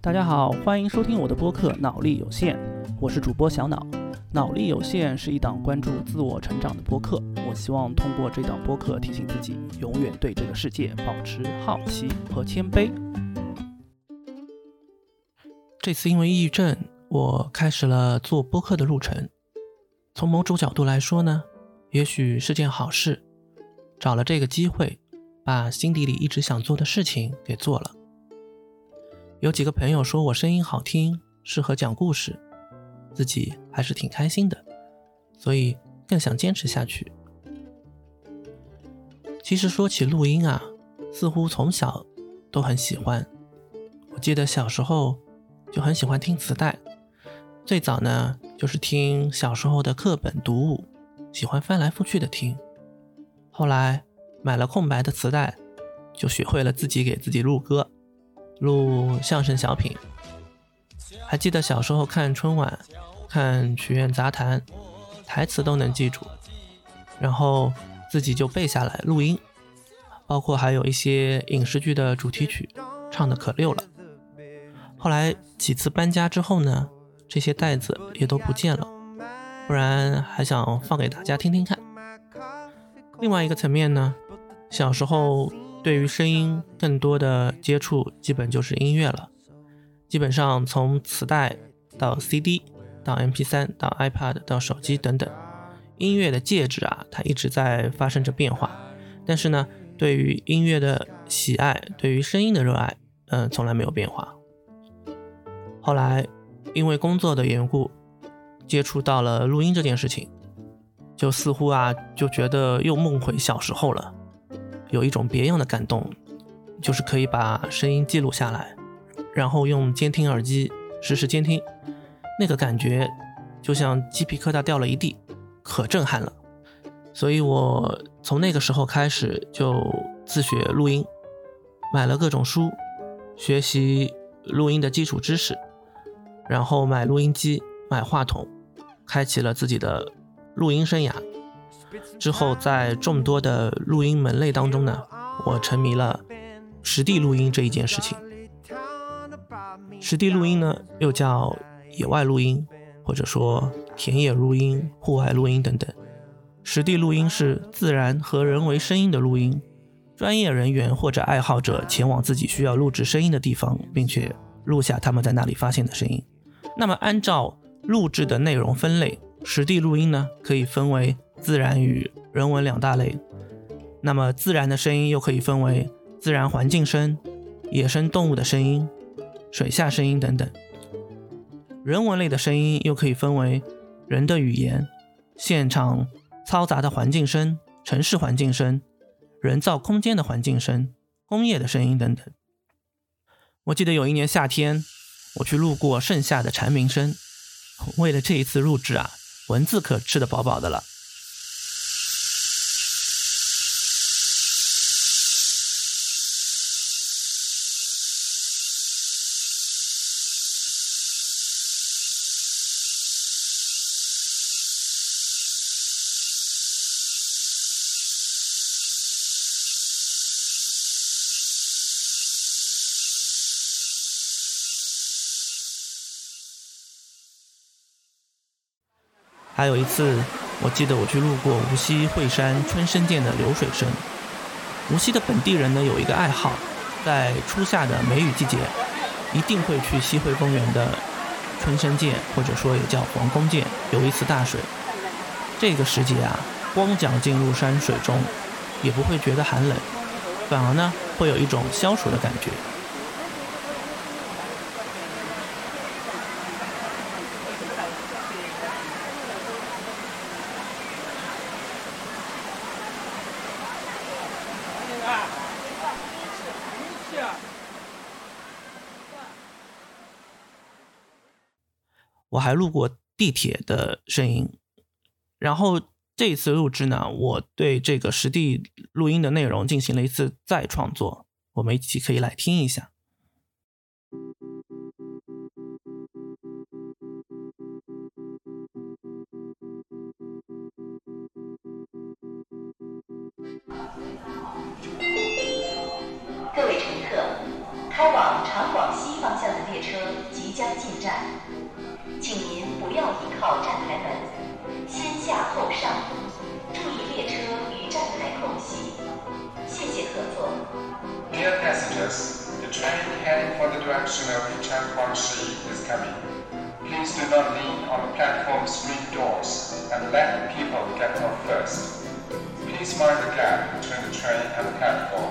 大家好，欢迎收听我的播客《脑力有限》，我是主播小脑。脑力有限是一档关注自我成长的播客，我希望通过这档播客提醒自己，永远对这个世界保持好奇和谦卑。这次因为抑郁症，我开始了做播客的路程。从某种角度来说呢，也许是件好事，找了这个机会，把心底里一直想做的事情给做了。有几个朋友说我声音好听，适合讲故事，自己还是挺开心的，所以更想坚持下去。其实说起录音啊，似乎从小都很喜欢。我记得小时候就很喜欢听磁带，最早呢就是听小时候的课本读物，喜欢翻来覆去的听。后来买了空白的磁带，就学会了自己给自己录歌。录相声小品，还记得小时候看春晚，看曲苑杂谈，台词都能记住，然后自己就背下来录音，包括还有一些影视剧的主题曲，唱的可溜了。后来几次搬家之后呢，这些袋子也都不见了，不然还想放给大家听听看。另外一个层面呢，小时候。对于声音更多的接触，基本就是音乐了。基本上从磁带到 CD，到 MP3，到 iPad，到手机等等，音乐的介质啊，它一直在发生着变化。但是呢，对于音乐的喜爱，对于声音的热爱，嗯，从来没有变化。后来因为工作的缘故，接触到了录音这件事情，就似乎啊，就觉得又梦回小时候了。有一种别样的感动，就是可以把声音记录下来，然后用监听耳机实时监听，那个感觉就像鸡皮疙瘩掉了一地，可震撼了。所以我从那个时候开始就自学录音，买了各种书，学习录音的基础知识，然后买录音机、买话筒，开启了自己的录音生涯。之后，在众多的录音门类当中呢，我沉迷了实地录音这一件事情。实地录音呢，又叫野外录音，或者说田野录音、户外录音等等。实地录音是自然和人为声音的录音，专业人员或者爱好者前往自己需要录制声音的地方，并且录下他们在那里发现的声音。那么，按照录制的内容分类，实地录音呢，可以分为。自然与人文两大类，那么自然的声音又可以分为自然环境声、野生动物的声音、水下声音等等。人文类的声音又可以分为人的语言、现场嘈杂的环境声、城市环境声、人造空间的环境声、工业的声音等等。我记得有一年夏天，我去录过盛夏的蝉鸣声，为了这一次录制啊，文字可吃得饱饱的了。还有一次，我记得我去路过无锡惠山春申涧的流水声。无锡的本地人呢有一个爱好，在初夏的梅雨季节，一定会去西汇公园的春申涧，或者说也叫黄公涧游一次大水。这个时节啊，光脚进入山水中，也不会觉得寒冷，反而呢会有一种消暑的感觉。我还录过地铁的声音，然后这一次录制呢，我对这个实地录音的内容进行了一次再创作，我们一起可以来听一下。各位乘客。开往长广西方向的列车即将进站，请您不要依靠站台门，先下后上，注意列车与站台空隙。谢谢合作。Dear passengers, the train heading for the direction of Changguangxi is coming. Please do not lean on the platform screen doors and let people get off first. Charlie have a cat call.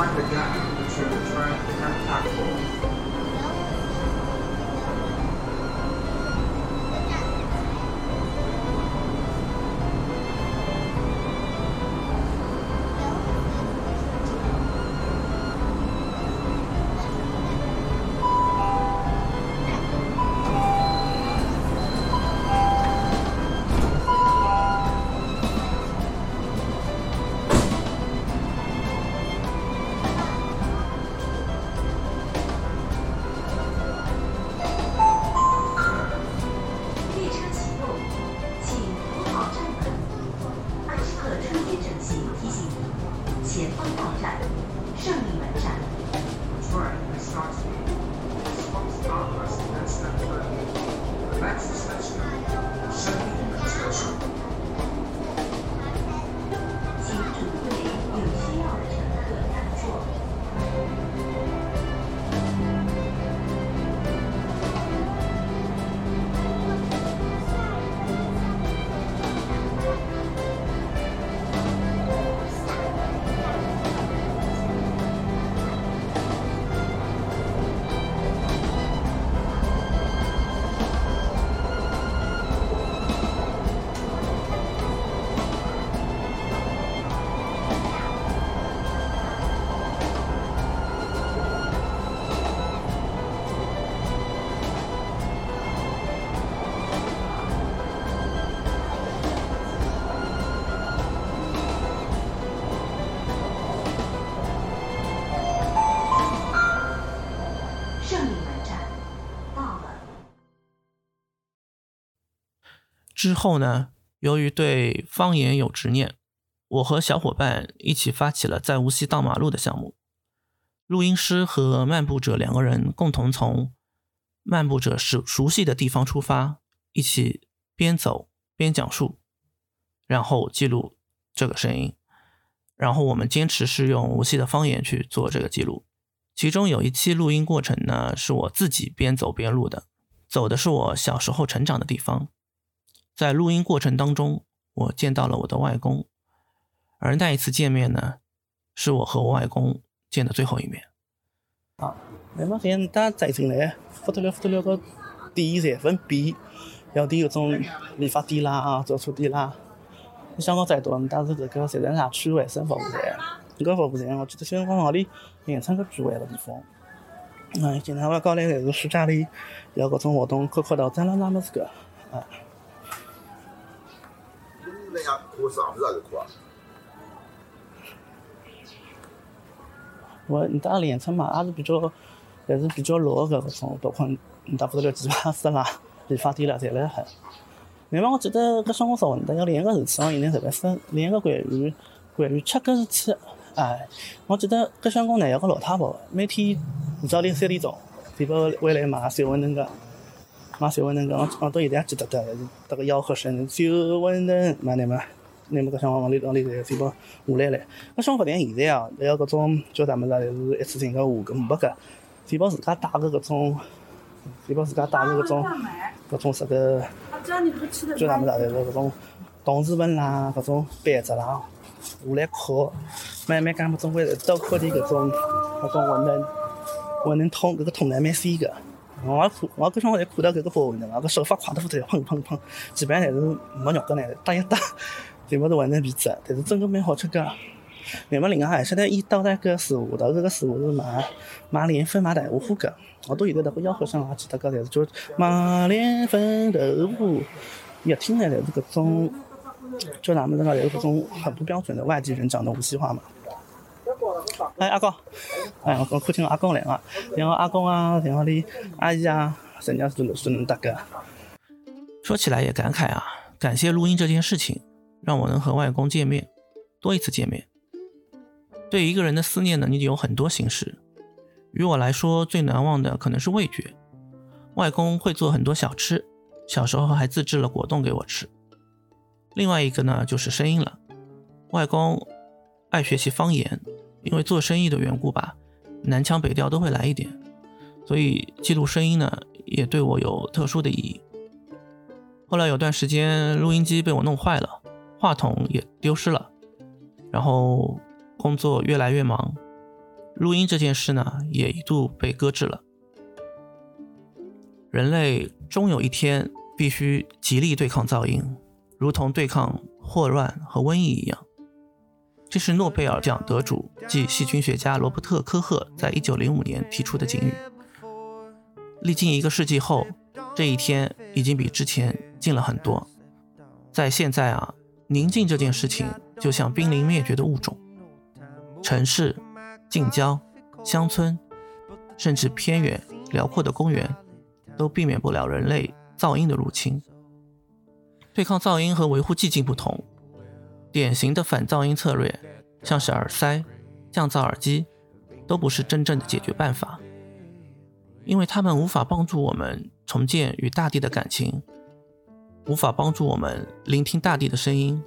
Mind the gap between the train and platform. 之后呢，由于对方言有执念，我和小伙伴一起发起了在无锡荡马路的项目。录音师和漫步者两个人共同从漫步者熟熟悉的地方出发，一起边走边讲述，然后记录这个声音。然后我们坚持是用无锡的方言去做这个记录。其中有一期录音过程呢，是我自己边走边录的，走的是我小时候成长的地方。在录音过程当中，我见到了我的外公，而那一次见面呢，是我和我外公见的最后一面。好那么现在再进来，扶得了扶得了个店侪分变，有点搿种理发店啦、做车店啦。香港再多，但是这个侪是啥区卫生服务站。搿服务站，我记得香港行里严称个聚会个地方。嗯，经常我搞来侪是暑假里有搿种活动，考考到咱拉啥物事个，啊。那样课上不是还是课啊？我你打连城嘛，也是比较，还是比较老个搿种，包括你打不得了理发师啦、理发店啦，侪来海。另外，我记得搿小红书混得要练个事体，我现在特别是练个关于关于吃搿事体。哎，我记得搿香港呢有个老太婆，每天五早点三点钟，地方回来买小馄饨个，嘛学问那个，我到现在还记得的，这个吆喝声，就问的嘛你们，你们个想往往里往里头就把下来了。我想发现现在啊，还有各种叫啥么子，就是一次性的五个五百个，就把自家带的各种，就把自家带的各种各种啥个，叫啥么子，就是各种同事们啦，各种杯子啦，我来考，慢慢干么总归到考点各种各种文能文能通，这个通能蛮细个。我也看，我搿辰光侪看到搿个包馄饨嘛，搿手法快得不得了，砰砰砰，基本上侪是没肉个呢，打一打，全部是馄饨皮子，但是真个蛮好吃个。那么另外还晓得伊倒在搿树下头，搿个树是卖卖莲粉、卖豆腐个。我都现在迭个吆喝声也记得个，就是就卖莲粉、豆腐，一听呢侪是搿种，就哪么子个，侪是搿种很不标准的外地人讲的无锡话嘛。哎，阿公，哎，我客厅阿公来了，然后阿公啊，然后哩阿姨啊，人家是是能大哥。说起来也感慨啊，感谢录音这件事情，让我能和外公见面，多一次见面。对一个人的思念呢，你有很多形式。于我来说，最难忘的可能是味觉。外公会做很多小吃，小时候还自制了果冻给我吃。另外一个呢，就是声音了。外公爱学习方言，因为做生意的缘故吧，南腔北调都会来一点，所以记录声音呢，也对我有特殊的意义。后来有段时间，录音机被我弄坏了，话筒也丢失了，然后工作越来越忙。录音这件事呢，也一度被搁置了。人类终有一天必须极力对抗噪音，如同对抗霍乱和瘟疫一样。这是诺贝尔奖得主即细菌学家罗伯特·科赫在1905年提出的警语。历经一个世纪后，这一天已经比之前近了很多。在现在啊，宁静这件事情就像濒临灭绝的物种，城市。近郊、乡村，甚至偏远辽阔的公园，都避免不了人类噪音的入侵。对抗噪音和维护寂静不同，典型的反噪音策略，像是耳塞、降噪耳机，都不是真正的解决办法，因为它们无法帮助我们重建与大地的感情，无法帮助我们聆听大地的声音，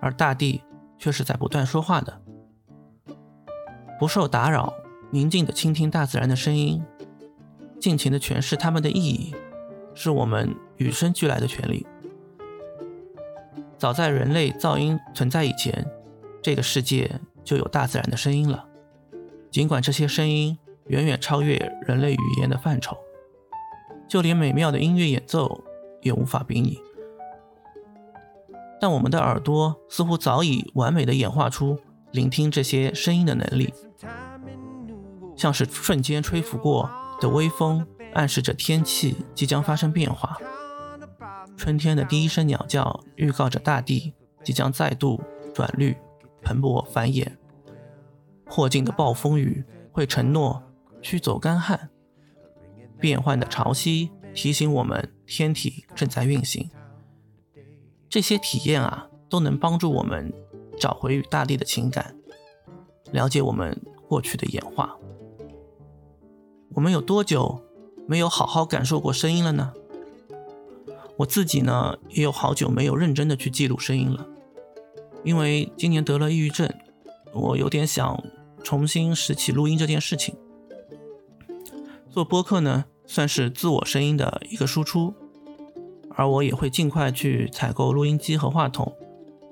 而大地却是在不断说话的。不受打扰，宁静地倾听大自然的声音，尽情地诠释它们的意义，是我们与生俱来的权利。早在人类噪音存在以前，这个世界就有大自然的声音了。尽管这些声音远远超越人类语言的范畴，就连美妙的音乐演奏也无法比拟。但我们的耳朵似乎早已完美地演化出聆听这些声音的能力。像是瞬间吹拂过的微风，暗示着天气即将发生变化。春天的第一声鸟叫，预告着大地即将再度转绿、蓬勃繁衍。迫近的暴风雨会承诺驱走干旱。变幻的潮汐提醒我们，天体正在运行。这些体验啊，都能帮助我们找回与大地的情感，了解我们过去的演化。我们有多久没有好好感受过声音了呢？我自己呢，也有好久没有认真的去记录声音了，因为今年得了抑郁症，我有点想重新拾起录音这件事情。做播客呢，算是自我声音的一个输出，而我也会尽快去采购录音机和话筒，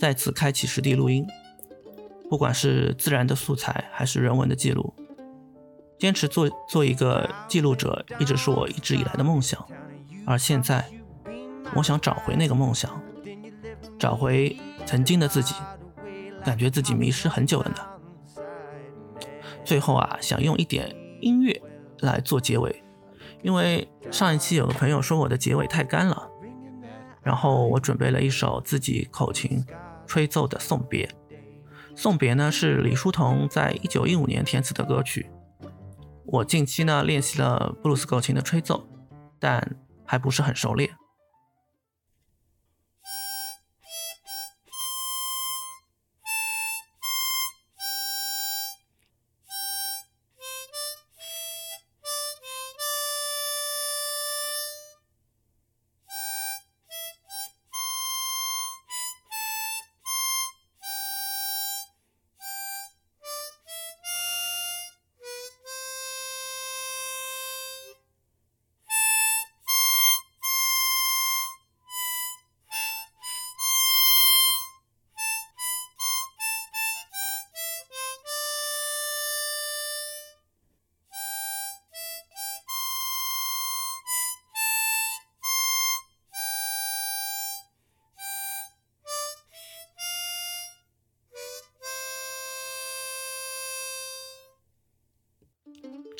再次开启实地录音，不管是自然的素材还是人文的记录。坚持做做一个记录者，一直是我一直以来的梦想。而现在，我想找回那个梦想，找回曾经的自己，感觉自己迷失很久了呢。最后啊，想用一点音乐来做结尾，因为上一期有个朋友说我的结尾太干了，然后我准备了一首自己口琴吹奏的送别。送别呢是李叔同在一九一五年填词的歌曲。我近期呢练习了布鲁斯口琴的吹奏，但还不是很熟练。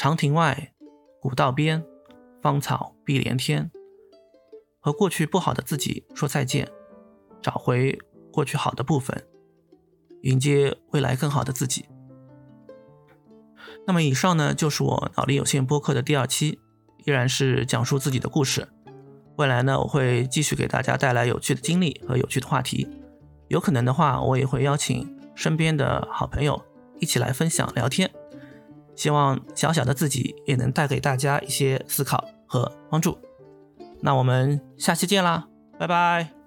长亭外，古道边，芳草碧连天。和过去不好的自己说再见，找回过去好的部分，迎接未来更好的自己。那么以上呢，就是我脑力有限播客的第二期，依然是讲述自己的故事。未来呢，我会继续给大家带来有趣的经历和有趣的话题。有可能的话，我也会邀请身边的好朋友一起来分享聊天。希望小小的自己也能带给大家一些思考和帮助。那我们下期见啦，拜拜。